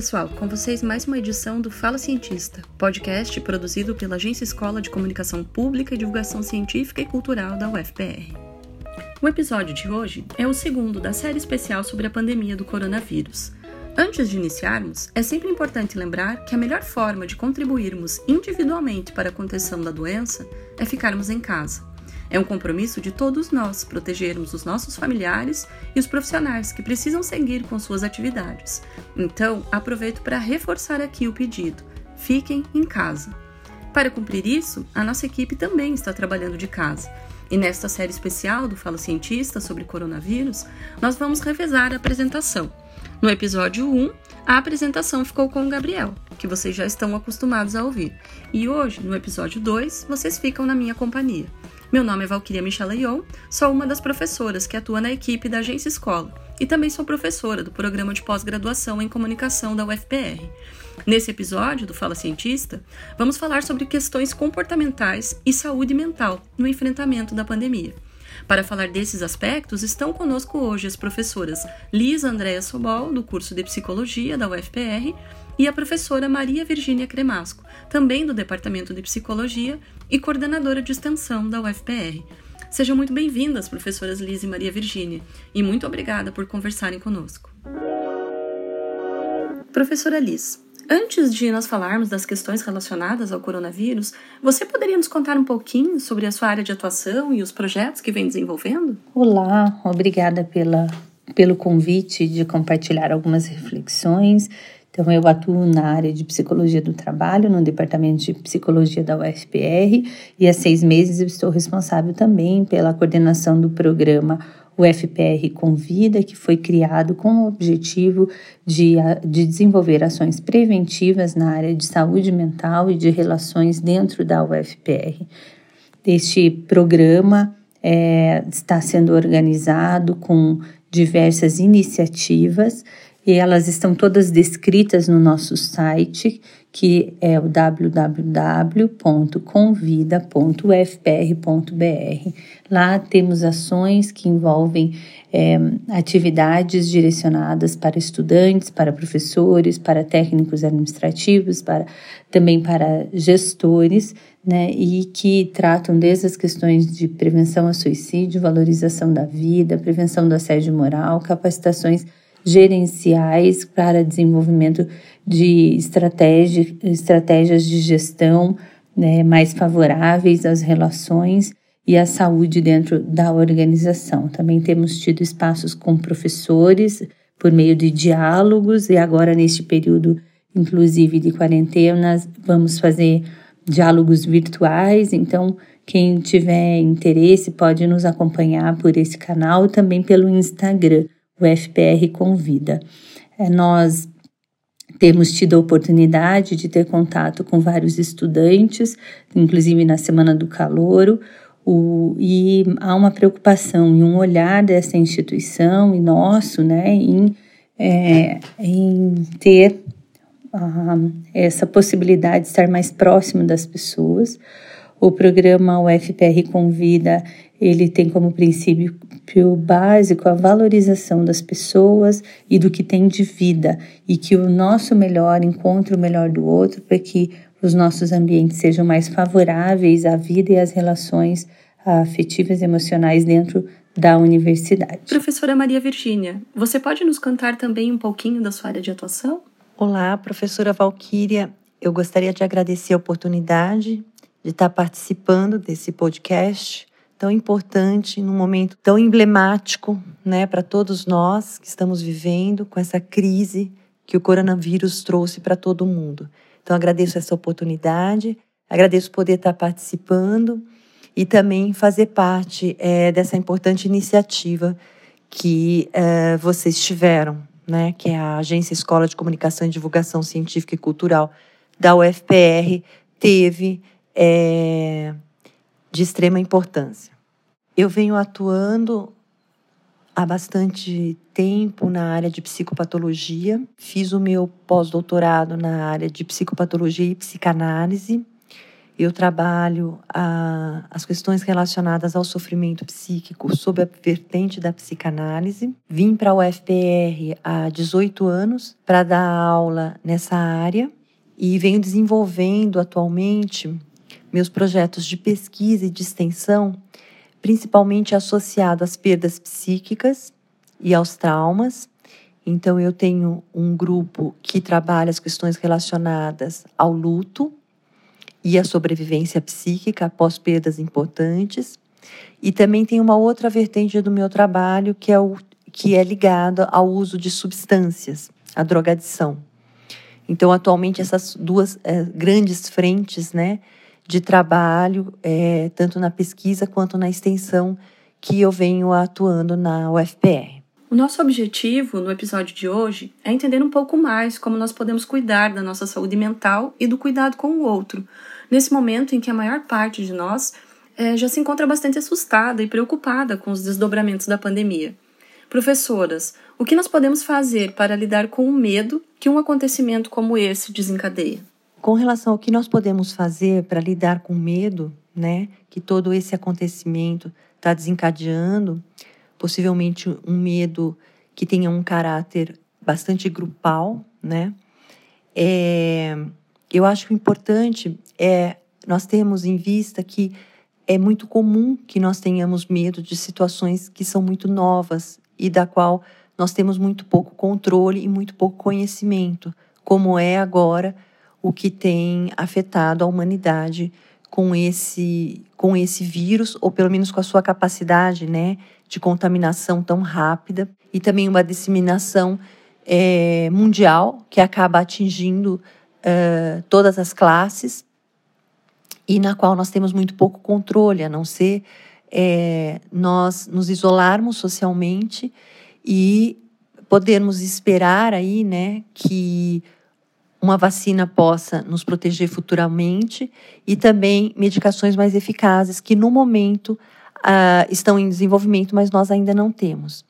Pessoal, com vocês mais uma edição do Fala Cientista, podcast produzido pela Agência Escola de Comunicação Pública e Divulgação Científica e Cultural da UFPR. O episódio de hoje é o segundo da série especial sobre a pandemia do coronavírus. Antes de iniciarmos, é sempre importante lembrar que a melhor forma de contribuirmos individualmente para a contenção da doença é ficarmos em casa. É um compromisso de todos nós protegermos os nossos familiares e os profissionais que precisam seguir com suas atividades. Então, aproveito para reforçar aqui o pedido: fiquem em casa. Para cumprir isso, a nossa equipe também está trabalhando de casa. E nesta série especial do Fala Cientista sobre coronavírus, nós vamos revezar a apresentação. No episódio 1, a apresentação ficou com o Gabriel, que vocês já estão acostumados a ouvir. E hoje, no episódio 2, vocês ficam na minha companhia. Meu nome é Valquíria Michaleon, sou uma das professoras que atua na equipe da Agência Escola e também sou professora do programa de pós-graduação em comunicação da UFPR. Nesse episódio do Fala Cientista, vamos falar sobre questões comportamentais e saúde mental no enfrentamento da pandemia. Para falar desses aspectos, estão conosco hoje as professoras Lisa Andréa Sobol, do curso de Psicologia da UFPR, e a professora Maria Virgínia Cremasco, também do Departamento de Psicologia e coordenadora de extensão da UFPR. Sejam muito bem-vindas, professoras Liz e Maria Virgínia, e muito obrigada por conversarem conosco. Professora Liz, antes de nós falarmos das questões relacionadas ao coronavírus, você poderia nos contar um pouquinho sobre a sua área de atuação e os projetos que vem desenvolvendo? Olá, obrigada pela, pelo convite de compartilhar algumas reflexões então, eu atuo na área de psicologia do trabalho, no departamento de psicologia da UFPR, e há seis meses eu estou responsável também pela coordenação do programa UFPR Convida, que foi criado com o objetivo de, de desenvolver ações preventivas na área de saúde mental e de relações dentro da UFPR. Este programa é, está sendo organizado com diversas iniciativas e elas estão todas descritas no nosso site, que é o www.convida.ufpr.br. Lá temos ações que envolvem é, atividades direcionadas para estudantes, para professores, para técnicos administrativos, para também para gestores, né, e que tratam desde as questões de prevenção ao suicídio, valorização da vida, prevenção do assédio moral, capacitações gerenciais para desenvolvimento de estratégia, estratégias de gestão né, mais favoráveis às relações e à saúde dentro da organização. Também temos tido espaços com professores por meio de diálogos e agora neste período, inclusive de quarentena, vamos fazer diálogos virtuais. Então, quem tiver interesse pode nos acompanhar por esse canal, também pelo Instagram o FPR convida. É, nós temos tido a oportunidade de ter contato com vários estudantes, inclusive na Semana do Calouro, o, e há uma preocupação e um olhar dessa instituição e nosso, né, em, é, em ter essa possibilidade de estar mais próximo das pessoas. O programa UFPR Convida, ele tem como princípio básico a valorização das pessoas e do que tem de vida e que o nosso melhor encontre o melhor do outro para que os nossos ambientes sejam mais favoráveis à vida e às relações afetivas e emocionais dentro da universidade. Professora Maria Virgínia, você pode nos contar também um pouquinho da sua área de atuação? Olá, professora Valquíria. Eu gostaria de agradecer a oportunidade de estar participando desse podcast tão importante, num momento tão emblemático, né, para todos nós que estamos vivendo com essa crise que o coronavírus trouxe para todo mundo. Então agradeço essa oportunidade, agradeço poder estar participando e também fazer parte é, dessa importante iniciativa que é, vocês tiveram, né, que é a Agência Escola de Comunicação e Divulgação Científica e Cultural da UFPR teve é, de extrema importância. Eu venho atuando há bastante tempo na área de psicopatologia. Fiz o meu pós-doutorado na área de psicopatologia e psicanálise. eu trabalho a, as questões relacionadas ao sofrimento psíquico sob a vertente da psicanálise. Vim para a UFPR há 18 anos para dar aula nessa área e venho desenvolvendo atualmente meus projetos de pesquisa e de extensão, principalmente associado às perdas psíquicas e aos traumas. Então, eu tenho um grupo que trabalha as questões relacionadas ao luto, e a sobrevivência psíquica após perdas importantes. E também tem uma outra vertente do meu trabalho que é, o, que é ligada ao uso de substâncias, a drogadição. Então, atualmente, essas duas é, grandes frentes né, de trabalho, é, tanto na pesquisa quanto na extensão, que eu venho atuando na UFPR. O nosso objetivo no episódio de hoje é entender um pouco mais como nós podemos cuidar da nossa saúde mental e do cuidado com o outro, nesse momento em que a maior parte de nós é, já se encontra bastante assustada e preocupada com os desdobramentos da pandemia. Professoras, o que nós podemos fazer para lidar com o medo que um acontecimento como esse desencadeia? Com relação ao que nós podemos fazer para lidar com o medo, né, que todo esse acontecimento está desencadeando, possivelmente um medo que tenha um caráter bastante grupal, né? É, eu acho que o importante é nós termos em vista que é muito comum que nós tenhamos medo de situações que são muito novas e da qual nós temos muito pouco controle e muito pouco conhecimento, como é agora o que tem afetado a humanidade com esse com esse vírus ou pelo menos com a sua capacidade, né, de contaminação tão rápida. E também uma disseminação é, mundial que acaba atingindo uh, todas as classes e na qual nós temos muito pouco controle, a não ser é, nós nos isolarmos socialmente e podermos esperar aí, né, que uma vacina possa nos proteger futuramente e também medicações mais eficazes que no momento uh, estão em desenvolvimento, mas nós ainda não temos.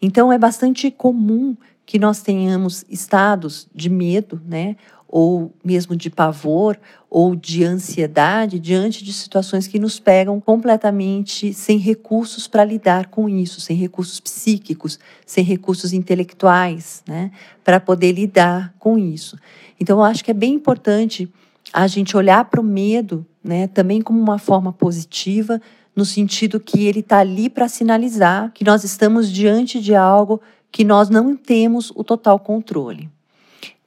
Então, é bastante comum que nós tenhamos estados de medo, né? ou mesmo de pavor ou de ansiedade diante de situações que nos pegam completamente sem recursos para lidar com isso, sem recursos psíquicos, sem recursos intelectuais, né, para poder lidar com isso. Então, eu acho que é bem importante a gente olhar para o medo, né, também como uma forma positiva no sentido que ele está ali para sinalizar que nós estamos diante de algo que nós não temos o total controle.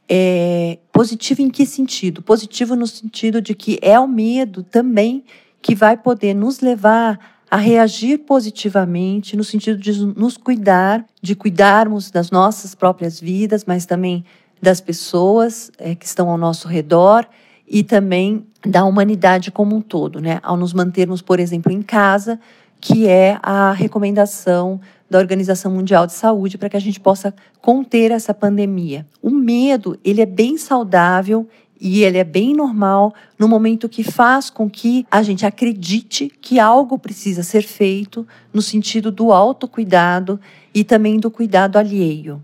É, positivo em que sentido? Positivo no sentido de que é o medo também que vai poder nos levar a reagir positivamente, no sentido de nos cuidar, de cuidarmos das nossas próprias vidas, mas também das pessoas é, que estão ao nosso redor e também da humanidade como um todo, né? Ao nos mantermos, por exemplo, em casa, que é a recomendação da Organização Mundial de Saúde para que a gente possa conter essa pandemia. O medo, ele é bem saudável e ele é bem normal no momento que faz com que a gente acredite que algo precisa ser feito no sentido do autocuidado e também do cuidado alheio.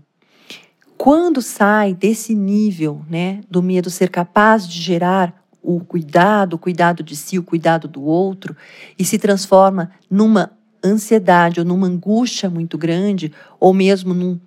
Quando sai desse nível, né, do medo ser capaz de gerar o cuidado, o cuidado de si, o cuidado do outro, e se transforma numa ansiedade ou numa angústia muito grande, ou mesmo num,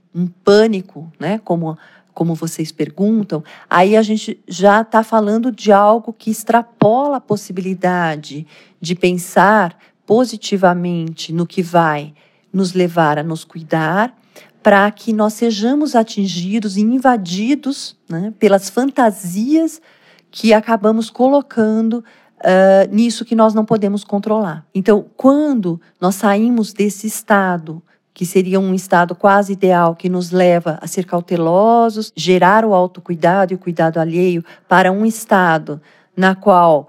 pânico, né? Como, como vocês perguntam, aí a gente já está falando de algo que extrapola a possibilidade de pensar positivamente no que vai nos levar a nos cuidar, para que nós sejamos atingidos e invadidos né, pelas fantasias que acabamos colocando uh, nisso que nós não podemos controlar. Então, quando nós saímos desse estado, que seria um estado quase ideal, que nos leva a ser cautelosos, gerar o autocuidado e o cuidado alheio, para um estado na qual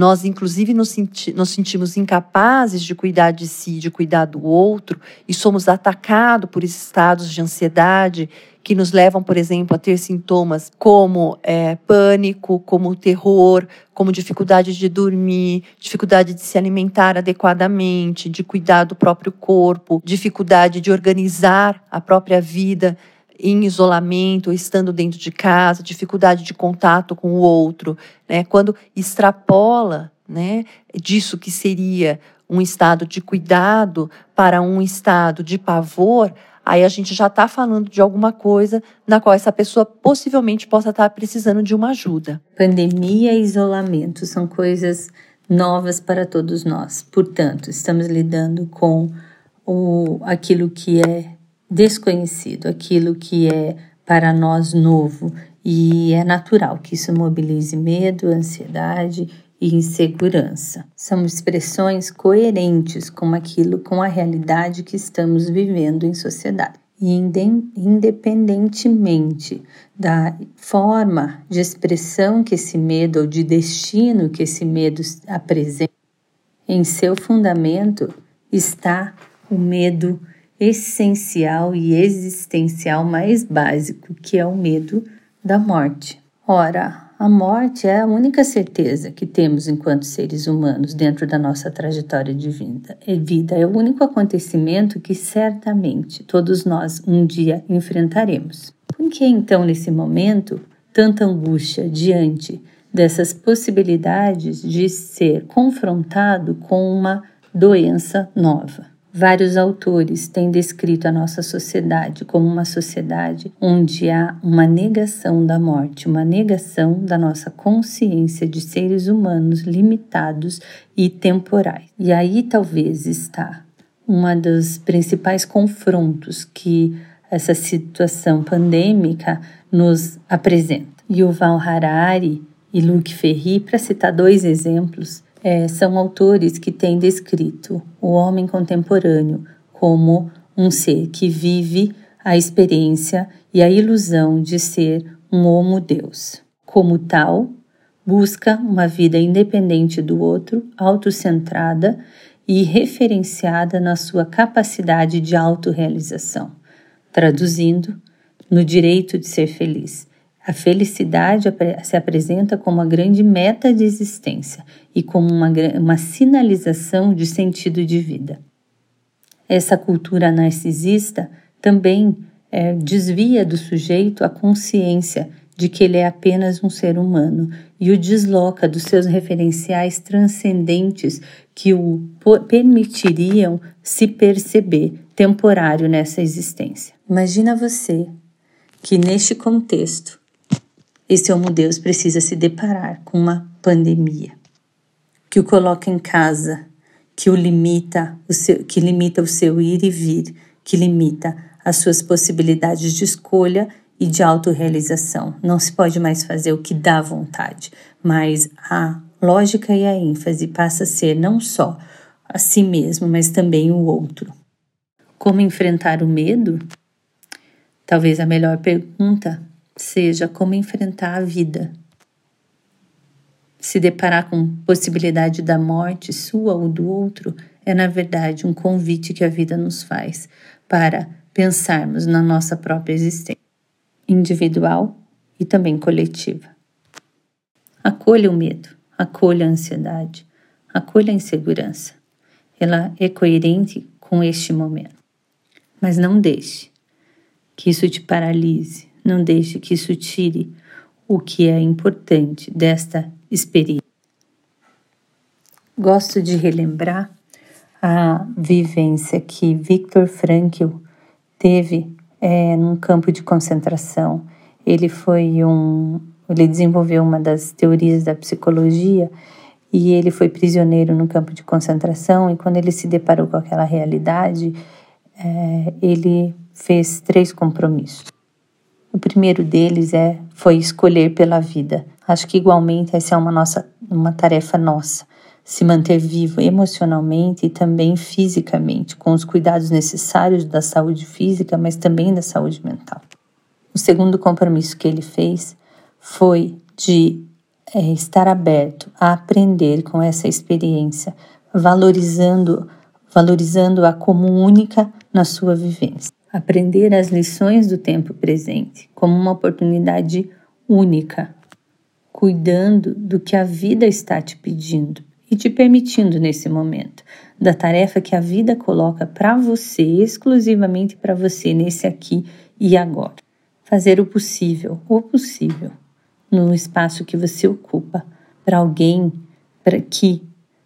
nós, inclusive, nos, senti nos, sentimos incapazes de cuidar de si, de cuidar do outro, e somos atacados por estados de ansiedade que nos levam, por exemplo, a ter sintomas como é, pânico, como terror, como dificuldade de dormir, dificuldade de se alimentar adequadamente, de cuidar do próprio corpo, dificuldade de organizar a própria vida em isolamento, estando dentro de casa, dificuldade de contato com o outro, né? Quando extrapola, né, disso que seria um estado de cuidado para um estado de pavor, aí a gente já está falando de alguma coisa na qual essa pessoa possivelmente possa estar tá precisando de uma ajuda. Pandemia e isolamento são coisas novas para todos nós. Portanto, estamos lidando com o, aquilo que é desconhecido, aquilo que é para nós novo, e é natural que isso mobilize medo, ansiedade e insegurança. São expressões coerentes com aquilo, com a realidade que estamos vivendo em sociedade. E independentemente da forma de expressão que esse medo ou de destino que esse medo apresenta, em seu fundamento está o medo essencial e existencial mais básico, que é o medo da morte. Ora, a morte é a única certeza que temos enquanto seres humanos dentro da nossa trajetória de vida. É vida é o único acontecimento que certamente todos nós um dia enfrentaremos. Por que então nesse momento tanta angústia diante dessas possibilidades de ser confrontado com uma doença nova? Vários autores têm descrito a nossa sociedade como uma sociedade onde há uma negação da morte, uma negação da nossa consciência de seres humanos limitados e temporais. E aí talvez está uma dos principais confrontos que essa situação pandêmica nos apresenta. Yuval Harari e Luc Ferry, para citar dois exemplos, é, são autores que têm descrito o homem contemporâneo como um ser que vive a experiência e a ilusão de ser um homo-deus. Como tal, busca uma vida independente do outro, autocentrada e referenciada na sua capacidade de autorrealização, traduzindo, no direito de ser feliz, a felicidade se apresenta como a grande meta de existência e como uma, uma sinalização de sentido de vida. Essa cultura narcisista também é, desvia do sujeito a consciência de que ele é apenas um ser humano e o desloca dos seus referenciais transcendentes que o permitiriam se perceber temporário nessa existência. Imagina você que neste contexto esse homo Deus precisa se deparar com uma pandemia que o coloca em casa, que o limita, o seu, que limita o seu ir e vir, que limita as suas possibilidades de escolha e de autorrealização. Não se pode mais fazer o que dá vontade, mas a lógica e a ênfase passa a ser não só a si mesmo, mas também o outro. Como enfrentar o medo? Talvez a melhor pergunta seja como enfrentar a vida. Se deparar com possibilidade da morte sua ou do outro é, na verdade, um convite que a vida nos faz para pensarmos na nossa própria existência, individual e também coletiva. Acolha o medo, acolha a ansiedade, acolha a insegurança. Ela é coerente com este momento. Mas não deixe que isso te paralise, não deixe que isso tire o que é importante desta experiência. Gosto de relembrar a vivência que Viktor Frankl teve é, num campo de concentração. Ele foi um, ele desenvolveu uma das teorias da psicologia e ele foi prisioneiro no campo de concentração e quando ele se deparou com aquela realidade, é, ele fez três compromissos. O primeiro deles é foi escolher pela vida. Acho que igualmente essa é uma nossa uma tarefa nossa, se manter vivo emocionalmente e também fisicamente, com os cuidados necessários da saúde física, mas também da saúde mental. O segundo compromisso que ele fez foi de é, estar aberto a aprender com essa experiência, valorizando valorizando-a como única na sua vivência aprender as lições do tempo presente como uma oportunidade única, cuidando do que a vida está te pedindo e te permitindo nesse momento, da tarefa que a vida coloca para você, exclusivamente para você, nesse aqui e agora. fazer o possível, o possível, no espaço que você ocupa, para alguém para que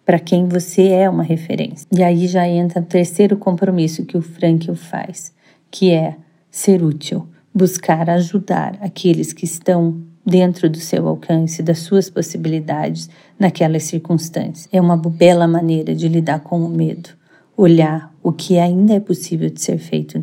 para quem você é uma referência. E aí já entra o terceiro compromisso que o Frankl faz, que é ser útil, buscar ajudar aqueles que estão dentro do seu alcance, das suas possibilidades naquelas circunstâncias. É uma bela maneira de lidar com o medo, olhar o que ainda é possível de ser feito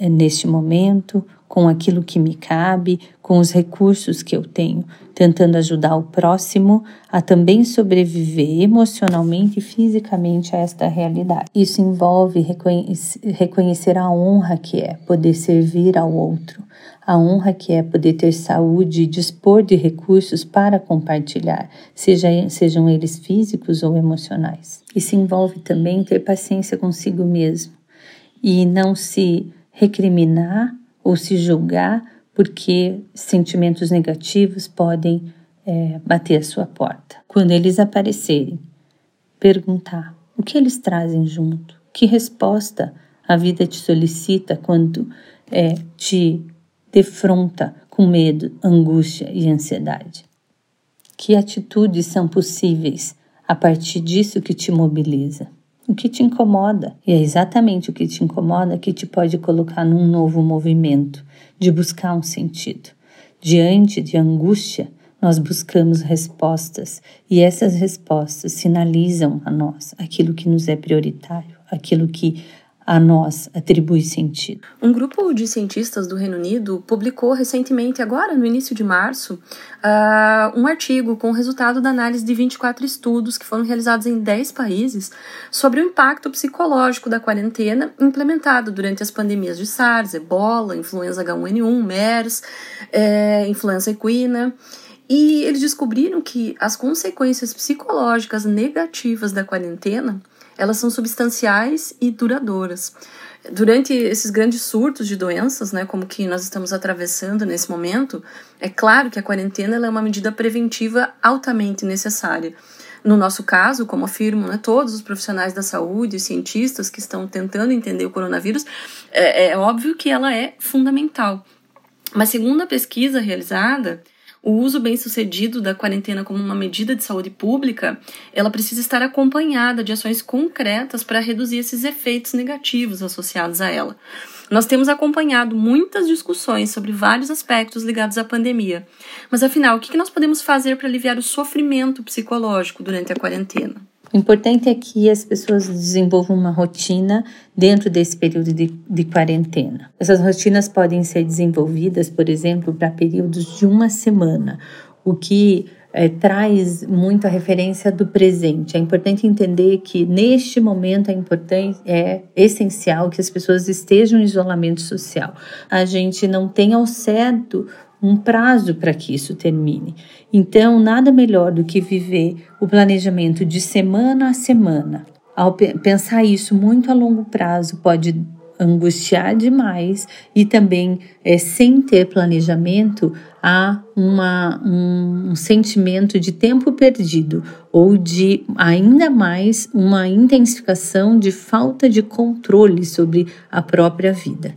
neste momento, com aquilo que me cabe, com os recursos que eu tenho, tentando ajudar o próximo a também sobreviver emocionalmente e fisicamente a esta realidade. Isso envolve reconhecer a honra que é poder servir ao outro, a honra que é poder ter saúde e dispor de recursos para compartilhar, seja, sejam eles físicos ou emocionais. Isso envolve também ter paciência consigo mesmo e não se recriminar ou se julgar porque sentimentos negativos podem é, bater a sua porta. Quando eles aparecerem, perguntar o que eles trazem junto, que resposta a vida te solicita quando é, te defronta com medo, angústia e ansiedade? Que atitudes são possíveis a partir disso que te mobiliza? O que te incomoda? E é exatamente o que te incomoda que te pode colocar num novo movimento de buscar um sentido. Diante de angústia, nós buscamos respostas e essas respostas sinalizam a nós aquilo que nos é prioritário, aquilo que a nós atribui sentido. Um grupo de cientistas do Reino Unido publicou recentemente, agora no início de março, uh, um artigo com o resultado da análise de 24 estudos que foram realizados em 10 países sobre o impacto psicológico da quarentena implementado durante as pandemias de SARS, Ebola, influenza H1N1, MERS, é, influenza equina. E eles descobriram que as consequências psicológicas negativas da quarentena elas são substanciais e duradouras. Durante esses grandes surtos de doenças, né, como que nós estamos atravessando nesse momento, é claro que a quarentena é uma medida preventiva altamente necessária. No nosso caso, como afirmam né, todos os profissionais da saúde, cientistas que estão tentando entender o coronavírus, é, é óbvio que ela é fundamental. Mas segundo a pesquisa realizada, o uso bem-sucedido da quarentena como uma medida de saúde pública, ela precisa estar acompanhada de ações concretas para reduzir esses efeitos negativos associados a ela. Nós temos acompanhado muitas discussões sobre vários aspectos ligados à pandemia. Mas afinal, o que nós podemos fazer para aliviar o sofrimento psicológico durante a quarentena? O importante é que as pessoas desenvolvam uma rotina dentro desse período de, de quarentena. Essas rotinas podem ser desenvolvidas, por exemplo, para períodos de uma semana, o que é, traz muito a referência do presente. É importante entender que neste momento é importante, é essencial que as pessoas estejam em isolamento social. A gente não tem ao certo um prazo para que isso termine. Então, nada melhor do que viver o planejamento de semana a semana. Ao pensar isso muito a longo prazo, pode angustiar demais e também, é, sem ter planejamento, há uma, um, um sentimento de tempo perdido ou de ainda mais uma intensificação de falta de controle sobre a própria vida.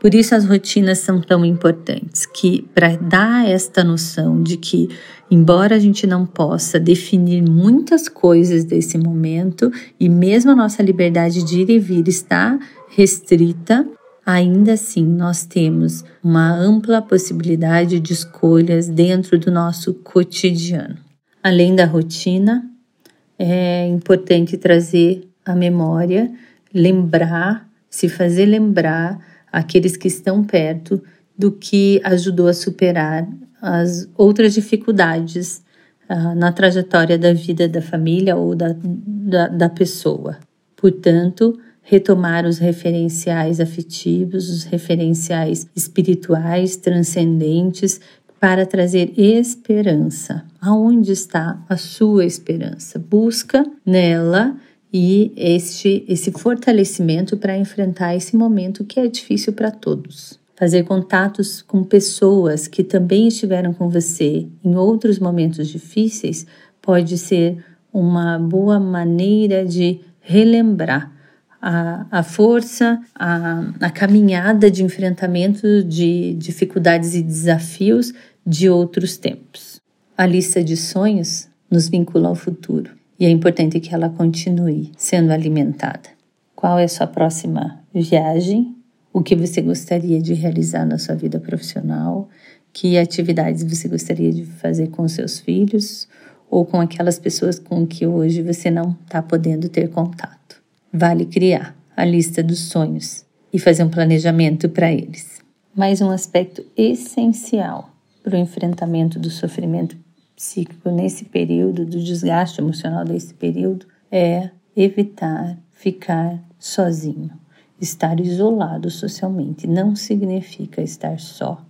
Por isso as rotinas são tão importantes, que para dar esta noção de que embora a gente não possa definir muitas coisas desse momento e mesmo a nossa liberdade de ir e vir está restrita, ainda assim nós temos uma ampla possibilidade de escolhas dentro do nosso cotidiano. Além da rotina, é importante trazer a memória, lembrar, se fazer lembrar aqueles que estão perto do que ajudou a superar as outras dificuldades uh, na trajetória da vida da família ou da, da, da pessoa. Portanto, retomar os referenciais afetivos, os referenciais espirituais, transcendentes, para trazer esperança. Aonde está a sua esperança? Busca nela e este esse fortalecimento para enfrentar esse momento que é difícil para todos. Fazer contatos com pessoas que também estiveram com você em outros momentos difíceis pode ser uma boa maneira de relembrar a, a força, a, a caminhada de enfrentamento de dificuldades e desafios de outros tempos. A lista de sonhos nos vincula ao futuro e é importante que ela continue sendo alimentada. Qual é a sua próxima viagem? O que você gostaria de realizar na sua vida profissional? Que atividades você gostaria de fazer com seus filhos ou com aquelas pessoas com que hoje você não está podendo ter contato? Vale criar a lista dos sonhos e fazer um planejamento para eles. Mais um aspecto essencial para o enfrentamento do sofrimento psíquico nesse período, do desgaste emocional desse período, é evitar ficar sozinho. Estar isolado socialmente não significa estar só.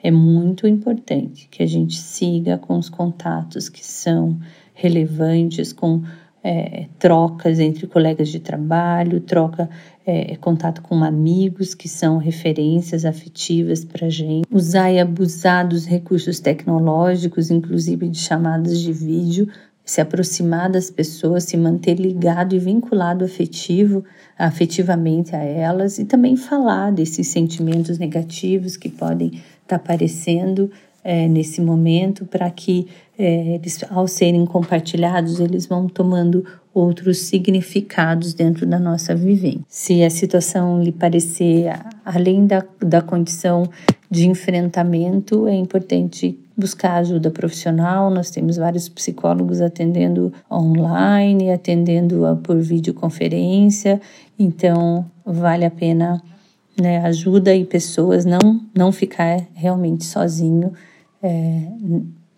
É muito importante que a gente siga com os contatos que são relevantes, com é, trocas entre colegas de trabalho, troca, é, contato com amigos que são referências afetivas para gente, usar e abusar dos recursos tecnológicos, inclusive de chamadas de vídeo, se aproximar das pessoas, se manter ligado e vinculado afetivo, afetivamente a elas e também falar desses sentimentos negativos que podem estar tá aparecendo é, nesse momento para que é, eles, ao serem compartilhados, eles vão tomando outros significados dentro da nossa vivência. Se a situação lhe parecer além da, da condição de enfrentamento, é importante buscar ajuda profissional. Nós temos vários psicólogos atendendo online, atendendo por videoconferência, então vale a pena né, ajuda e pessoas não não ficar realmente sozinho é,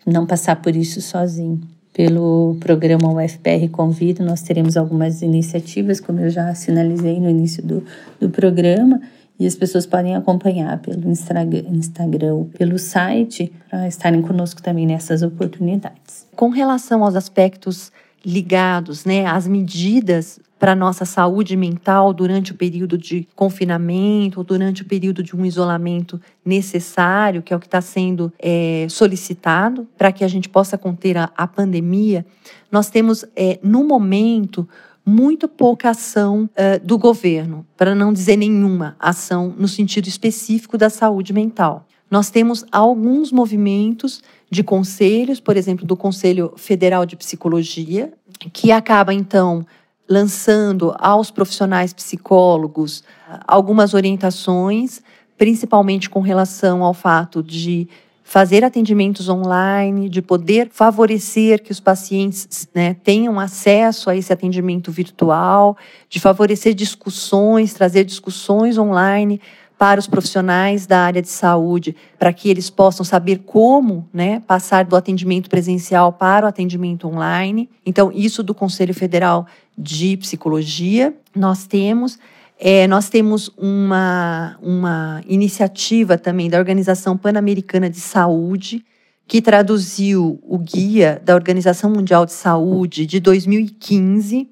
não passar por isso sozinho. Pelo programa UFPR Convida, nós teremos algumas iniciativas, como eu já sinalizei no início do, do programa, e as pessoas podem acompanhar pelo Instagram, pelo site, para estarem conosco também nessas oportunidades. Com relação aos aspectos ligados né, às medidas para a nossa saúde mental durante o período de confinamento ou durante o período de um isolamento necessário, que é o que está sendo é, solicitado para que a gente possa conter a, a pandemia, nós temos, é, no momento, muito pouca ação uh, do governo, para não dizer nenhuma ação no sentido específico da saúde mental. Nós temos alguns movimentos de conselhos, por exemplo, do Conselho Federal de Psicologia, que acaba então lançando aos profissionais psicólogos algumas orientações, principalmente com relação ao fato de fazer atendimentos online, de poder favorecer que os pacientes né, tenham acesso a esse atendimento virtual, de favorecer discussões, trazer discussões online para os profissionais da área de saúde, para que eles possam saber como né, passar do atendimento presencial para o atendimento online. Então, isso do Conselho Federal de Psicologia, nós temos. É, nós temos uma, uma iniciativa também da Organização Pan-Americana de Saúde, que traduziu o guia da Organização Mundial de Saúde de 2015,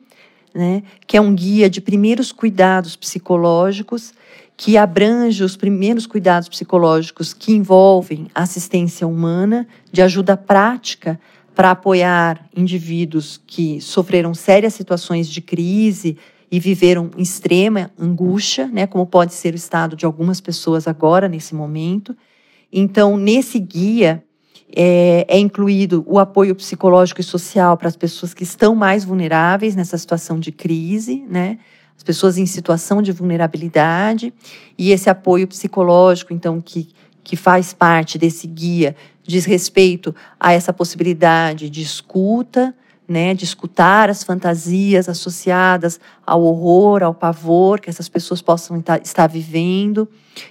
né, que é um guia de primeiros cuidados psicológicos que abrange os primeiros cuidados psicológicos que envolvem assistência humana, de ajuda prática para apoiar indivíduos que sofreram sérias situações de crise e viveram extrema angústia, né, como pode ser o estado de algumas pessoas agora, nesse momento. Então, nesse guia, é, é, incluído o apoio psicológico e social para as pessoas que estão mais vulneráveis nessa situação de crise, né? As pessoas em situação de vulnerabilidade, e esse apoio psicológico, então, que, que faz parte desse guia, diz respeito a essa possibilidade de escuta, né, de escutar as fantasias associadas ao horror, ao pavor que essas pessoas possam estar vivendo,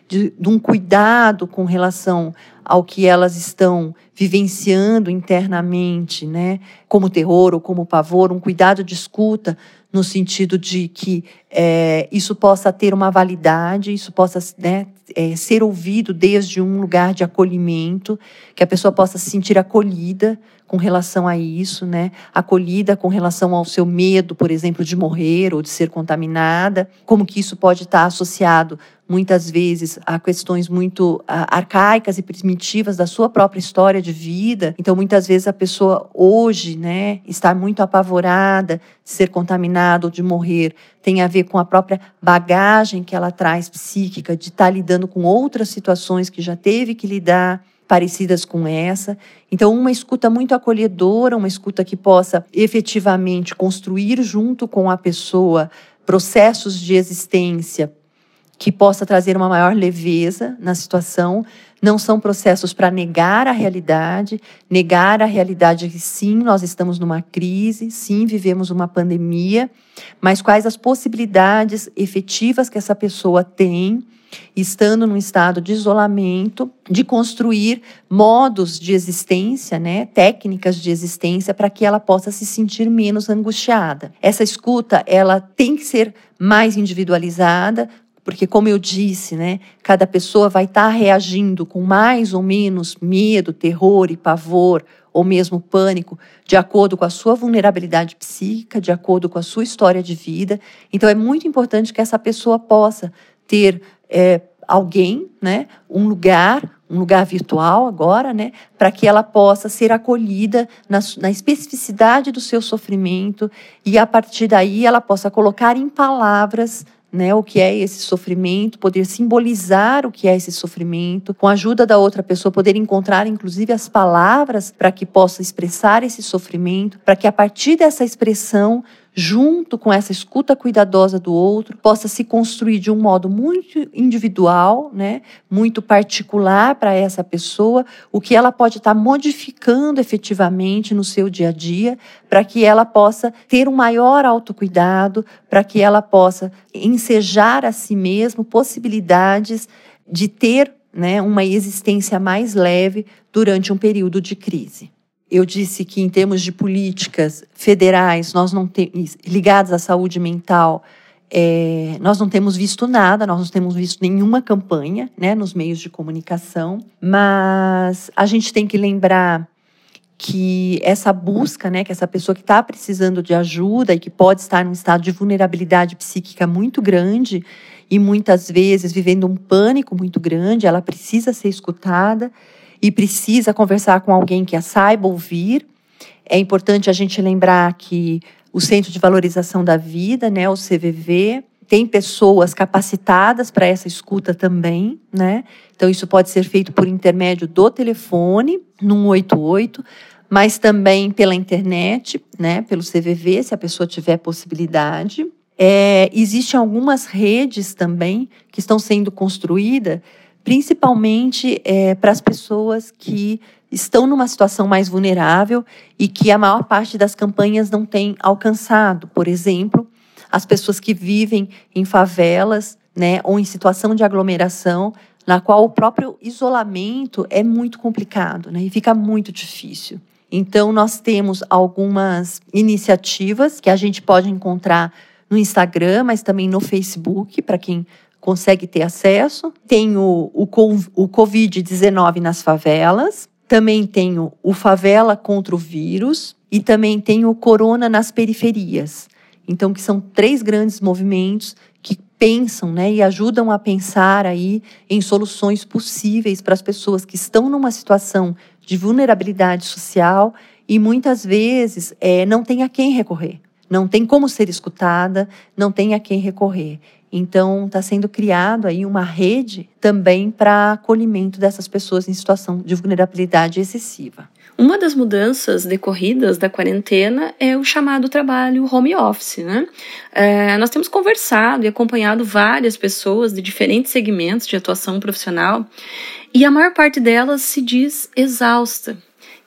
de, de um cuidado com relação ao que elas estão vivenciando internamente, né, como terror ou como pavor, um cuidado de escuta no sentido de que é, isso possa ter uma validade, isso possa né, é, ser ouvido desde um lugar de acolhimento, que a pessoa possa se sentir acolhida com relação a isso, né? Acolhida com relação ao seu medo, por exemplo, de morrer ou de ser contaminada, como que isso pode estar associado muitas vezes a questões muito arcaicas e primitivas da sua própria história de vida. Então, muitas vezes a pessoa hoje, né, está muito apavorada de ser contaminada ou de morrer. Tem a ver com a própria bagagem que ela traz psíquica, de estar lidando com outras situações que já teve que lidar parecidas com essa. Então, uma escuta muito acolhedora, uma escuta que possa efetivamente construir junto com a pessoa processos de existência que possa trazer uma maior leveza na situação. Não são processos para negar a realidade, negar a realidade que sim, nós estamos numa crise, sim, vivemos uma pandemia, mas quais as possibilidades efetivas que essa pessoa tem estando num estado de isolamento, de construir modos de existência, né, técnicas de existência para que ela possa se sentir menos angustiada. Essa escuta, ela tem que ser mais individualizada, porque como eu disse, né, cada pessoa vai estar tá reagindo com mais ou menos medo, terror e pavor ou mesmo pânico, de acordo com a sua vulnerabilidade psíquica, de acordo com a sua história de vida. Então é muito importante que essa pessoa possa ter é, alguém, né, um lugar, um lugar virtual agora, né, para que ela possa ser acolhida na, na especificidade do seu sofrimento e a partir daí ela possa colocar em palavras né, o que é esse sofrimento, poder simbolizar o que é esse sofrimento, com a ajuda da outra pessoa, poder encontrar inclusive as palavras para que possa expressar esse sofrimento, para que a partir dessa expressão junto com essa escuta cuidadosa do outro, possa se construir de um modo muito individual, né, muito particular para essa pessoa, o que ela pode estar modificando efetivamente no seu dia a dia, para que ela possa ter um maior autocuidado, para que ela possa ensejar a si mesma possibilidades de ter né, uma existência mais leve durante um período de crise eu disse que em termos de políticas federais, nós não temos ligadas à saúde mental, é, nós não temos visto nada, nós não temos visto nenhuma campanha, né, nos meios de comunicação. Mas a gente tem que lembrar que essa busca, né, que essa pessoa que está precisando de ajuda e que pode estar num estado de vulnerabilidade psíquica muito grande e muitas vezes vivendo um pânico muito grande, ela precisa ser escutada e precisa conversar com alguém que a saiba ouvir. É importante a gente lembrar que o Centro de Valorização da Vida, né, o CVV, tem pessoas capacitadas para essa escuta também, né? Então isso pode ser feito por intermédio do telefone no 188, mas também pela internet, né, pelo CVV, se a pessoa tiver possibilidade. É, existem algumas redes também que estão sendo construídas principalmente é, para as pessoas que estão numa situação mais vulnerável e que a maior parte das campanhas não tem alcançado. Por exemplo, as pessoas que vivem em favelas né, ou em situação de aglomeração, na qual o próprio isolamento é muito complicado né, e fica muito difícil. Então, nós temos algumas iniciativas que a gente pode encontrar no Instagram, mas também no Facebook, para quem consegue ter acesso. Tem o, o, o Covid-19 nas favelas. Também tem o, Favela contra o Vírus. E também tem o Corona nas Periferias. Então, que são três grandes movimentos que pensam né, e ajudam a pensar aí em soluções possíveis para as pessoas que estão numa situação de vulnerabilidade social e muitas vezes é, não tem a quem recorrer, não tem como ser escutada, não tem a quem recorrer. Então, está sendo criado aí uma rede também para acolhimento dessas pessoas em situação de vulnerabilidade excessiva. Uma das mudanças decorridas da quarentena é o chamado trabalho home office, né? É, nós temos conversado e acompanhado várias pessoas de diferentes segmentos de atuação profissional e a maior parte delas se diz exausta,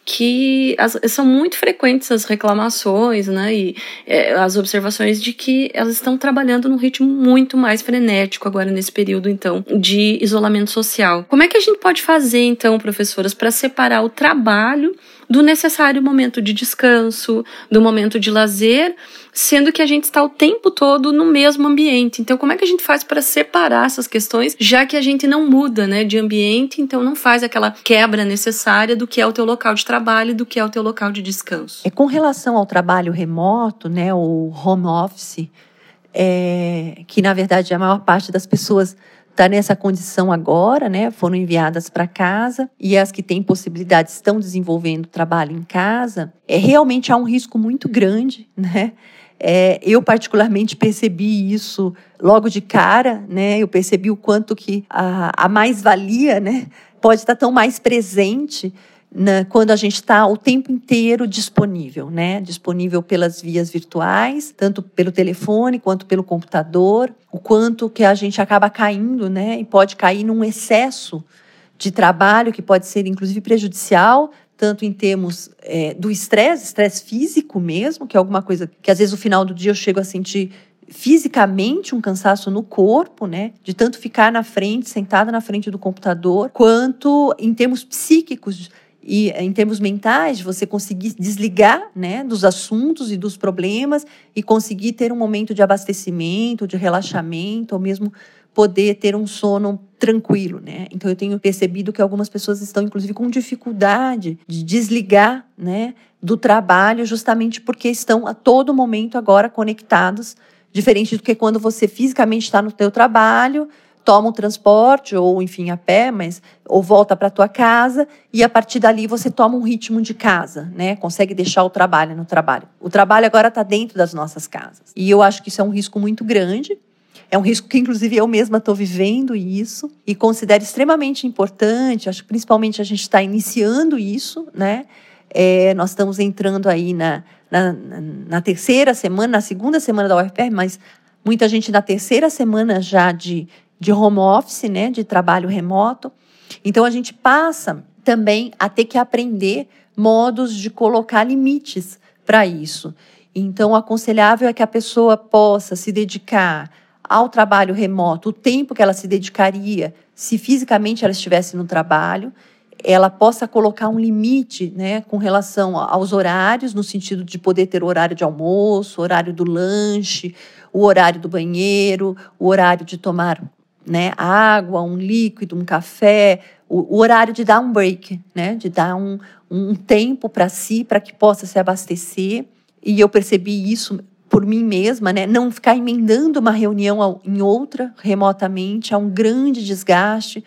que as, são muito frequentes as reclamações, né, e é, as observações de que elas estão trabalhando num ritmo muito mais frenético agora nesse período, então, de isolamento social. Como é que a gente pode fazer, então, professoras, para separar o trabalho do necessário momento de descanso, do momento de lazer, sendo que a gente está o tempo todo no mesmo ambiente. Então, como é que a gente faz para separar essas questões, já que a gente não muda, né, de ambiente, então não faz aquela quebra necessária do que é o teu local de trabalho e do que é o teu local de descanso? É com relação ao trabalho remoto, né, o home office, é, que na verdade a maior parte das pessoas está nessa condição agora, né? Foram enviadas para casa e as que têm possibilidade estão desenvolvendo trabalho em casa. É realmente há um risco muito grande, né? É, eu particularmente percebi isso logo de cara, né? Eu percebi o quanto que a, a mais-valia, né, pode estar tão mais presente na, quando a gente está o tempo inteiro disponível, né? Disponível pelas vias virtuais, tanto pelo telefone quanto pelo computador, o quanto que a gente acaba caindo, né? E pode cair num excesso de trabalho que pode ser inclusive prejudicial, tanto em termos é, do estresse, estresse físico mesmo, que é alguma coisa que às vezes no final do dia eu chego a sentir fisicamente um cansaço no corpo, né, de tanto ficar na frente, sentada na frente do computador, quanto em termos psíquicos e em termos mentais, você conseguir desligar né, dos assuntos e dos problemas e conseguir ter um momento de abastecimento, de relaxamento, ou mesmo poder ter um sono tranquilo, né? Então eu tenho percebido que algumas pessoas estão inclusive com dificuldade de desligar, né, do trabalho justamente porque estão a todo momento agora conectados, diferente do que quando você fisicamente está no teu trabalho, toma um transporte ou enfim a pé, mas ou volta para tua casa e a partir dali você toma um ritmo de casa, né? Consegue deixar o trabalho no trabalho. O trabalho agora está dentro das nossas casas e eu acho que isso é um risco muito grande. É um risco que, inclusive, eu mesma estou vivendo isso e considero extremamente importante. Acho que, principalmente, a gente está iniciando isso, né? É, nós estamos entrando aí na, na, na, terceira semana, na segunda semana da UFPR, mas muita gente na terceira semana já de de home office, né, de trabalho remoto. Então a gente passa também a ter que aprender modos de colocar limites para isso. Então, aconselhável é que a pessoa possa se dedicar ao trabalho remoto, o tempo que ela se dedicaria se fisicamente ela estivesse no trabalho, ela possa colocar um limite né, com relação aos horários, no sentido de poder ter o horário de almoço, o horário do lanche, o horário do banheiro, o horário de tomar né, água, um líquido, um café, o, o, horário de dar um break, né, de dar um, um tempo para si, para que possa se abastecer. E eu percebi isso por mim mesma, né, não ficar emendando uma reunião em outra remotamente, há um grande desgaste,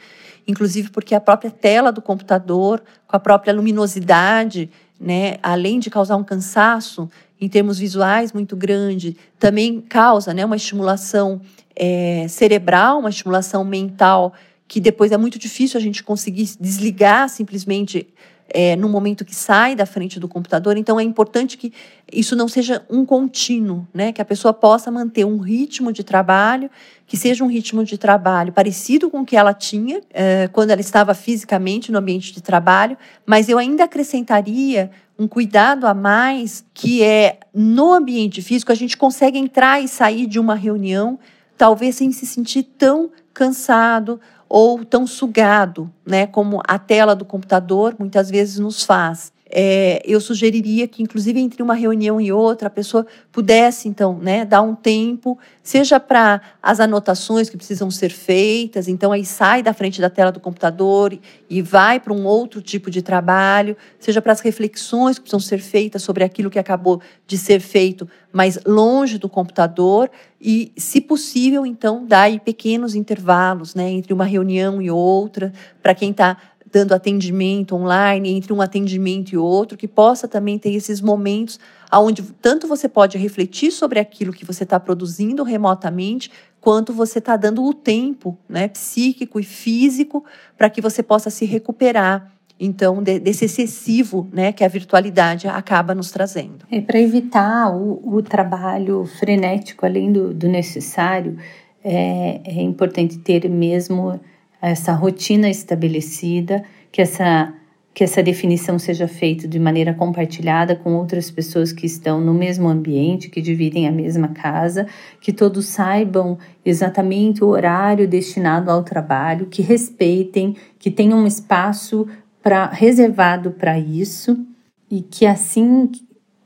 inclusive porque a própria tela do computador, com a própria luminosidade, né, além de causar um cansaço em termos visuais muito grande, também causa né, uma estimulação é, cerebral, uma estimulação mental, que depois é muito difícil a gente conseguir desligar simplesmente é, no momento que sai da frente do computador. Então, é importante que isso não seja um contínuo, né? que a pessoa possa manter um ritmo de trabalho, que seja um ritmo de trabalho parecido com o que ela tinha é, quando ela estava fisicamente no ambiente de trabalho, mas eu ainda acrescentaria um cuidado a mais, que é no ambiente físico, a gente consegue entrar e sair de uma reunião talvez sem se sentir tão cansado ou tão sugado, né, como a tela do computador muitas vezes nos faz é, eu sugeriria que, inclusive, entre uma reunião e outra, a pessoa pudesse, então, né, dar um tempo, seja para as anotações que precisam ser feitas, então aí sai da frente da tela do computador e vai para um outro tipo de trabalho, seja para as reflexões que precisam ser feitas sobre aquilo que acabou de ser feito, mas longe do computador, e, se possível, então, dar pequenos intervalos, né, entre uma reunião e outra, para quem está dando atendimento online, entre um atendimento e outro, que possa também ter esses momentos onde tanto você pode refletir sobre aquilo que você está produzindo remotamente, quanto você está dando o tempo né, psíquico e físico para que você possa se recuperar. Então, de, desse excessivo né, que a virtualidade acaba nos trazendo. É, para evitar o, o, trabalho frenético além do, do necessário, é, é importante ter mesmo essa rotina estabelecida, que essa que essa definição seja feita de maneira compartilhada com outras pessoas que estão no mesmo ambiente, que dividem a mesma casa, que todos saibam exatamente o horário destinado ao trabalho, que respeitem, que tenham um espaço para reservado para isso e que assim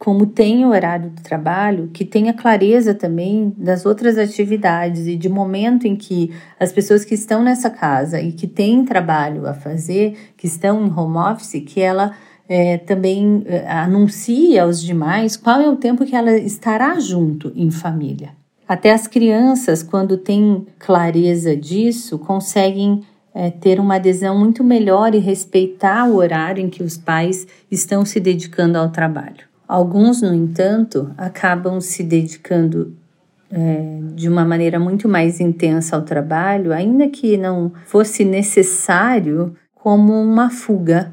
como tem o horário do trabalho, que tenha clareza também das outras atividades e de momento em que as pessoas que estão nessa casa e que têm trabalho a fazer, que estão em home office, que ela é, também é, anuncie aos demais qual é o tempo que ela estará junto em família. Até as crianças, quando têm clareza disso, conseguem é, ter uma adesão muito melhor e respeitar o horário em que os pais estão se dedicando ao trabalho. Alguns, no entanto, acabam se dedicando é, de uma maneira muito mais intensa ao trabalho, ainda que não fosse necessário, como uma fuga.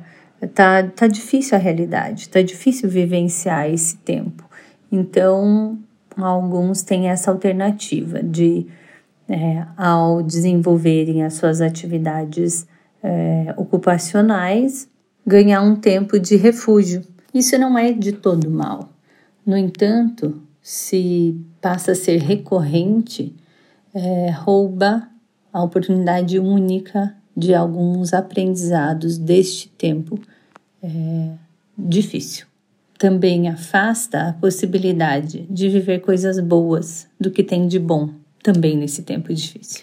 Tá, tá difícil a realidade, tá difícil vivenciar esse tempo. Então, alguns têm essa alternativa de, é, ao desenvolverem as suas atividades é, ocupacionais, ganhar um tempo de refúgio. Isso não é de todo mal. No entanto, se passa a ser recorrente, é, rouba a oportunidade única de alguns aprendizados deste tempo é, difícil também afasta a possibilidade de viver coisas boas do que tem de bom também nesse tempo difícil.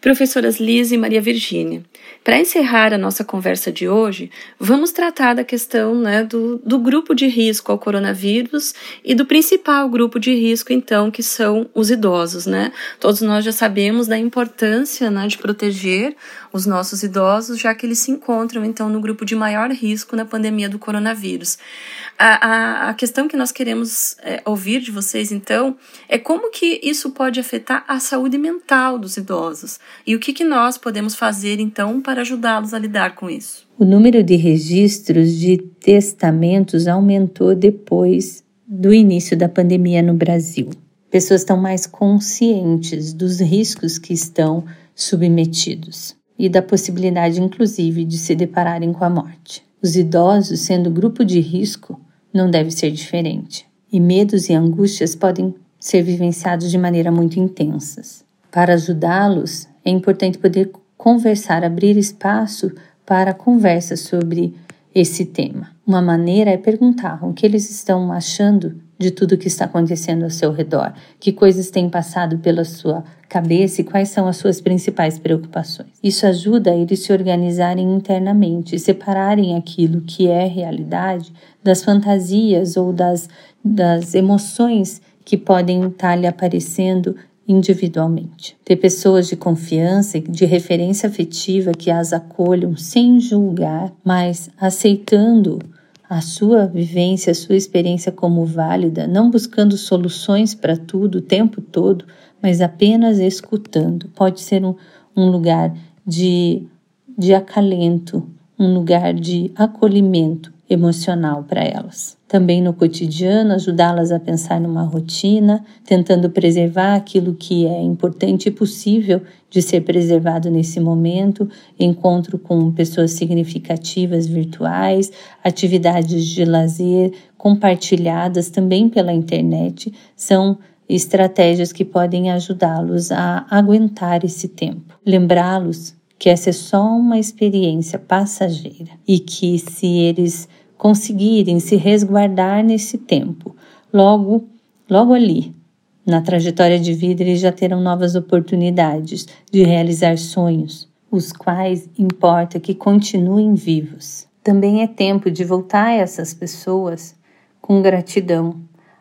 Professoras Liz e Maria Virgínia, para encerrar a nossa conversa de hoje, vamos tratar da questão né, do, do grupo de risco ao coronavírus e do principal grupo de risco, então, que são os idosos. Né? Todos nós já sabemos da importância né, de proteger os nossos idosos, já que eles se encontram, então, no grupo de maior risco na pandemia do coronavírus. A, a, a questão que nós queremos é, ouvir de vocês, então, é como que isso pode afetar a saúde mental dos idosos e o que, que nós podemos fazer, então, para ajudá-los a lidar com isso. O número de registros de testamentos aumentou depois do início da pandemia no Brasil. Pessoas estão mais conscientes dos riscos que estão submetidos e da possibilidade, inclusive, de se depararem com a morte. Os idosos, sendo grupo de risco, não deve ser diferente. E medos e angústias podem ser vivenciados de maneira muito intensas. Para ajudá-los, é importante poder conversar, abrir espaço para conversa sobre esse tema. Uma maneira é perguntar o que eles estão achando de tudo que está acontecendo ao seu redor, que coisas têm passado pela sua cabeça e quais são as suas principais preocupações. Isso ajuda eles se organizarem internamente separarem aquilo que é realidade das fantasias ou das, das emoções que podem estar lhe aparecendo individualmente. Ter pessoas de confiança e de referência afetiva que as acolham sem julgar, mas aceitando a sua vivência, a sua experiência como válida, não buscando soluções para tudo o tempo todo, mas apenas escutando. Pode ser um, um lugar de, de acalento, um lugar de acolhimento emocional para elas. Também no cotidiano, ajudá-las a pensar numa rotina, tentando preservar aquilo que é importante e possível de ser preservado nesse momento, encontro com pessoas significativas virtuais, atividades de lazer compartilhadas também pela internet, são estratégias que podem ajudá-los a aguentar esse tempo. Lembrá-los que essa é só uma experiência passageira e que se eles conseguirem se resguardar nesse tempo, logo, logo ali, na trajetória de vida, eles já terão novas oportunidades de realizar sonhos, os quais importa que continuem vivos. Também é tempo de voltar a essas pessoas com gratidão,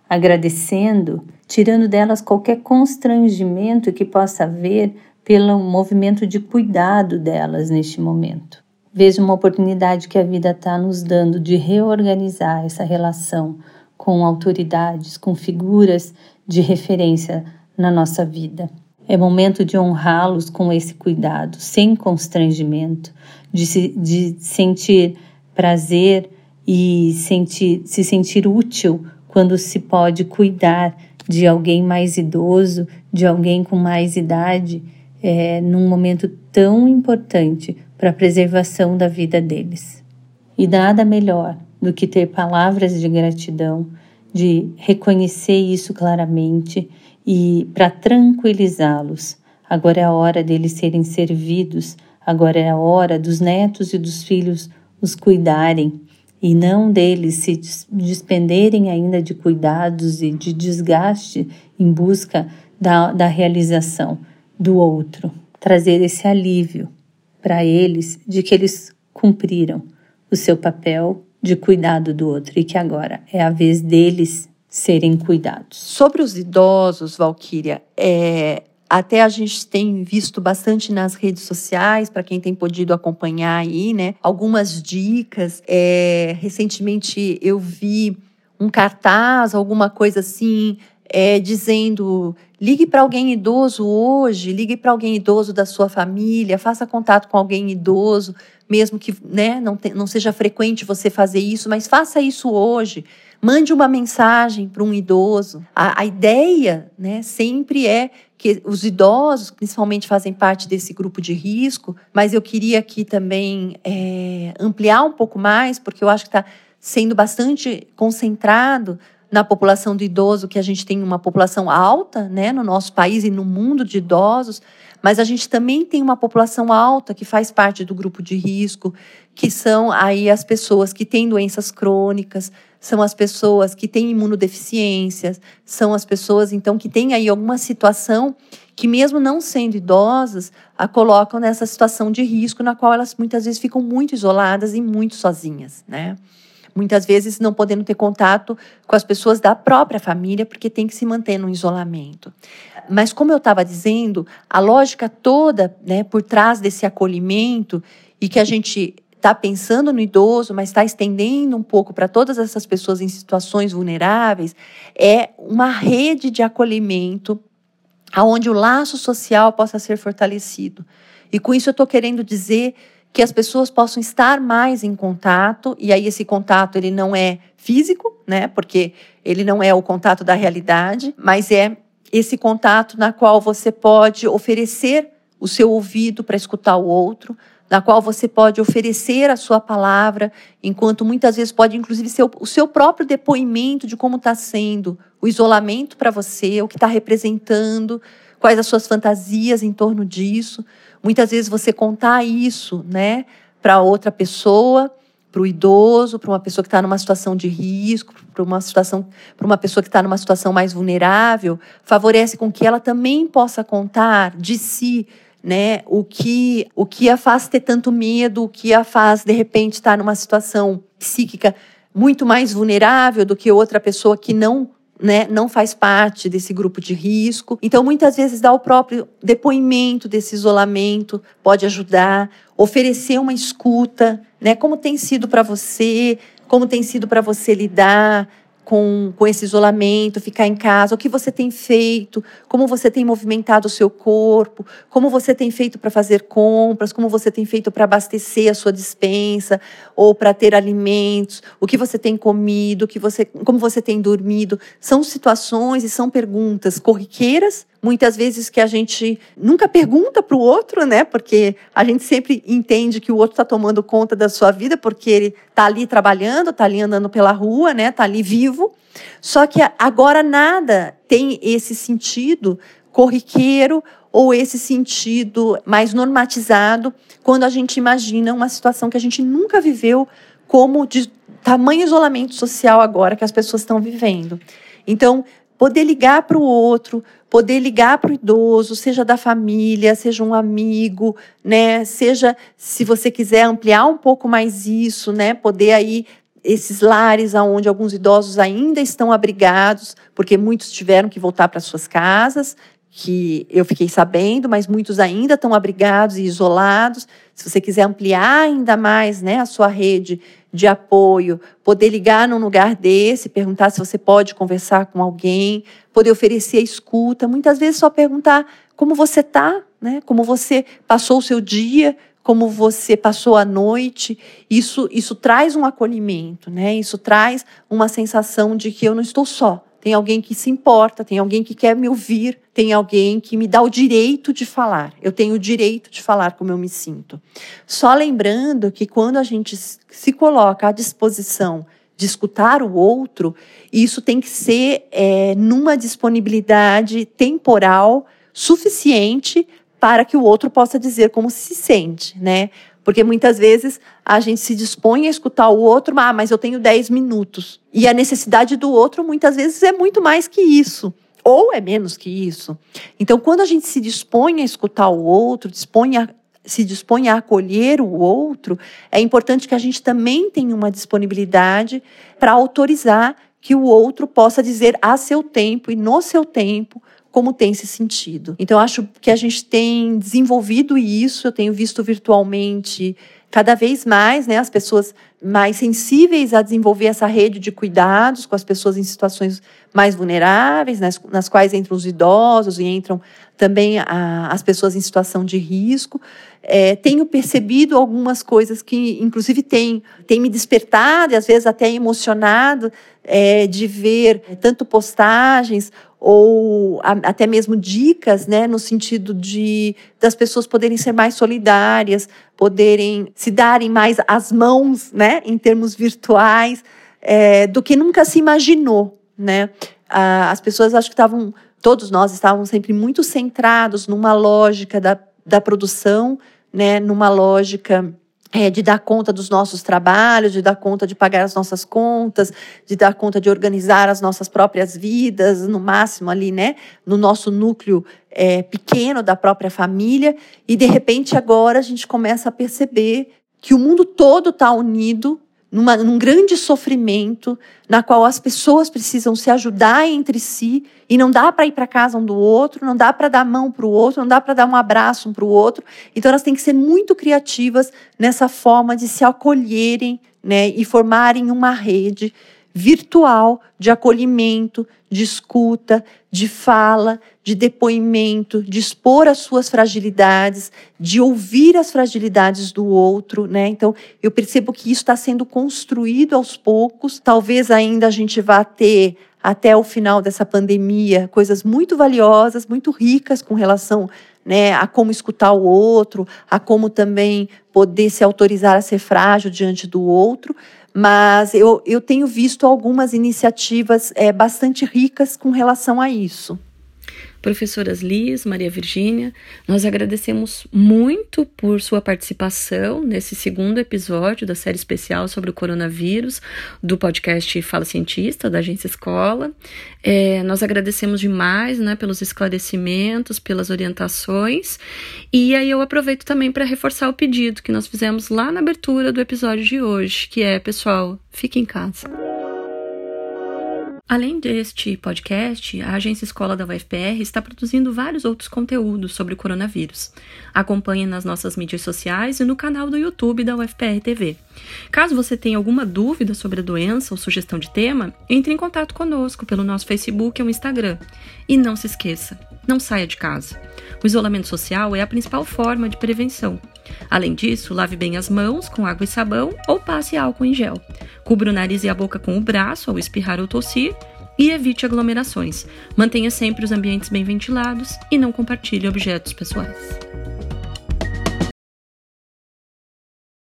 agradecendo, tirando delas qualquer constrangimento que possa haver pelo movimento de cuidado delas neste momento. Vejo uma oportunidade que a vida está nos dando de reorganizar essa relação com autoridades, com figuras de referência na nossa vida. É momento de honrá-los com esse cuidado, sem constrangimento, de, se, de sentir prazer e sentir, se sentir útil quando se pode cuidar de alguém mais idoso, de alguém com mais idade, é, num momento tão importante para a preservação da vida deles. E nada melhor do que ter palavras de gratidão, de reconhecer isso claramente e para tranquilizá-los. Agora é a hora deles serem servidos, agora é a hora dos netos e dos filhos os cuidarem e não deles se despenderem ainda de cuidados e de desgaste em busca da, da realização do outro. Trazer esse alívio para eles de que eles cumpriram o seu papel de cuidado do outro e que agora é a vez deles serem cuidados. Sobre os idosos, Valquíria, é, até a gente tem visto bastante nas redes sociais, para quem tem podido acompanhar aí, né? Algumas dicas. É, recentemente eu vi um cartaz, alguma coisa assim, é, dizendo: ligue para alguém idoso hoje, ligue para alguém idoso da sua família, faça contato com alguém idoso, mesmo que né, não, te, não seja frequente você fazer isso, mas faça isso hoje. Mande uma mensagem para um idoso. A, a ideia né, sempre é que os idosos, principalmente, fazem parte desse grupo de risco, mas eu queria aqui também é, ampliar um pouco mais, porque eu acho que está sendo bastante concentrado na população do idoso, que a gente tem uma população alta né, no nosso país e no mundo de idosos, mas a gente também tem uma população alta que faz parte do grupo de risco, que são aí as pessoas que têm doenças crônicas, são as pessoas que têm imunodeficiências, são as pessoas, então, que têm aí alguma situação que, mesmo não sendo idosas, a colocam nessa situação de risco, na qual elas muitas vezes ficam muito isoladas e muito sozinhas, né? Muitas vezes não podendo ter contato com as pessoas da própria família, porque tem que se manter no isolamento. Mas, como eu estava dizendo, a lógica toda né, por trás desse acolhimento e que a gente está pensando no idoso, mas está estendendo um pouco para todas essas pessoas em situações vulneráveis, é uma rede de acolhimento aonde o laço social possa ser fortalecido. E com isso eu estou querendo dizer que as pessoas possam estar mais em contato, e aí esse contato ele não é físico, né? Porque ele não é o contato da realidade, mas é esse contato na qual você pode oferecer o seu ouvido para escutar o outro, na qual você pode oferecer a sua palavra, enquanto muitas vezes pode, inclusive, ser o seu próprio depoimento de como está sendo o isolamento para você, o que está representando, quais as suas fantasias em torno disso. Muitas vezes você contar isso, né, para outra pessoa, para o idoso, para uma pessoa que está numa situação de risco, para uma situação, para uma pessoa que está numa situação mais vulnerável, favorece com que ela também possa contar de si né? O que o que a faz ter tanto medo, o que a faz de repente estar numa situação psíquica muito mais vulnerável do que outra pessoa que não né, não faz parte desse grupo de risco. Então, muitas vezes, dar o próprio depoimento desse isolamento pode ajudar, oferecer uma escuta, né, como tem sido para você, como tem sido para você lidar com, com esse isolamento, ficar em casa, o que você tem feito, como você tem movimentado o seu corpo, como você tem feito para fazer compras, como você tem feito para abastecer a sua dispensa ou para ter alimentos, o que você tem comido, que você, como você tem dormido. São situações e são perguntas corriqueiras, muitas vezes que a gente nunca pergunta para o outro, né? Porque a gente sempre entende que o outro está tomando conta da sua vida, porque ele está ali trabalhando, está ali andando pela rua, né? Está ali vivo. Só que agora nada tem esse sentido corriqueiro ou esse sentido mais normatizado quando a gente imagina uma situação que a gente nunca viveu como de tamanho isolamento social agora que as pessoas estão vivendo. Então, poder ligar para o outro, poder ligar para o idoso, seja da família, seja um amigo, né? Seja, se você quiser ampliar um pouco mais isso, né? Poder aí esses lares onde alguns idosos ainda estão abrigados, porque muitos tiveram que voltar para suas casas, que eu fiquei sabendo, mas muitos ainda estão abrigados e isolados. Se você quiser ampliar ainda mais né, a sua rede de apoio, poder ligar num lugar desse, perguntar se você pode conversar com alguém, poder oferecer a escuta, muitas vezes só perguntar como você está, né? Como você passou o seu dia, como você passou a noite. Isso isso traz um acolhimento, né? Isso traz uma sensação de que eu não estou só tem alguém que se importa, tem alguém que quer me ouvir, tem alguém que me dá o direito de falar. Eu tenho o direito de falar como eu me sinto. Só lembrando que quando a gente se coloca à disposição de escutar o outro, isso tem que ser é, numa disponibilidade temporal suficiente para que o outro possa dizer como se sente, né? Porque muitas vezes a gente se dispõe a escutar o outro, ah, mas eu tenho 10 minutos. E a necessidade do outro muitas vezes é muito mais que isso. Ou é menos que isso. Então, quando a gente se dispõe a escutar o outro, dispõe a, se dispõe a acolher o outro, é importante que a gente também tenha uma disponibilidade para autorizar que o outro possa dizer a seu tempo e no seu tempo como tem se sentido. Então, acho que a gente tem desenvolvido isso, eu tenho visto virtualmente cada vez mais, né, as pessoas mais sensíveis a desenvolver essa rede de cuidados com as pessoas em situações mais vulneráveis, nas, nas quais entram os idosos e entram também a, as pessoas em situação de risco. É, tenho percebido algumas coisas que, inclusive, tem, tem me despertado e às vezes até emocionado é, de ver tanto postagens ou a, até mesmo dicas, né, no sentido de das pessoas poderem ser mais solidárias, poderem se darem mais as mãos, né, em termos virtuais, é, do que nunca se imaginou, né? As pessoas acho que estavam, todos nós estávamos sempre muito centrados numa lógica da, da produção, né, numa lógica é, de dar conta dos nossos trabalhos, de dar conta de pagar as nossas contas, de dar conta de organizar as nossas próprias vidas, no máximo ali, né, no nosso núcleo é, pequeno da própria família, e de repente agora a gente começa a perceber que o mundo todo está unido numa, num grande sofrimento, na qual as pessoas precisam se ajudar entre si e não dá para ir para casa um do outro, não dá para dar mão para o outro, não dá para dar um abraço um para o outro. Então elas têm que ser muito criativas nessa forma de se acolherem, né, e formarem uma rede virtual de acolhimento, de escuta, de fala, de depoimento, de expor as suas fragilidades, de ouvir as fragilidades do outro, né? Então, eu percebo que isso está sendo construído aos poucos. Talvez ainda a gente vá ter até o final dessa pandemia coisas muito valiosas, muito ricas com relação né, a como escutar o outro, a como também poder se autorizar a ser frágil diante do outro, mas eu, eu tenho visto algumas iniciativas é, bastante ricas com relação a isso. Professoras Liz, Maria Virgínia, nós agradecemos muito por sua participação nesse segundo episódio da série especial sobre o coronavírus do podcast Fala Cientista, da Agência Escola. É, nós agradecemos demais né, pelos esclarecimentos, pelas orientações. E aí eu aproveito também para reforçar o pedido que nós fizemos lá na abertura do episódio de hoje, que é, pessoal, fique em casa. Além deste podcast, a Agência Escola da UFPR está produzindo vários outros conteúdos sobre o coronavírus. Acompanhe nas nossas mídias sociais e no canal do YouTube da UFPR TV. Caso você tenha alguma dúvida sobre a doença ou sugestão de tema, entre em contato conosco pelo nosso Facebook ou Instagram. E não se esqueça, não saia de casa. O isolamento social é a principal forma de prevenção. Além disso, lave bem as mãos com água e sabão ou passe álcool em gel. Cubra o nariz e a boca com o braço ao espirrar ou tossir e evite aglomerações. Mantenha sempre os ambientes bem ventilados e não compartilhe objetos pessoais.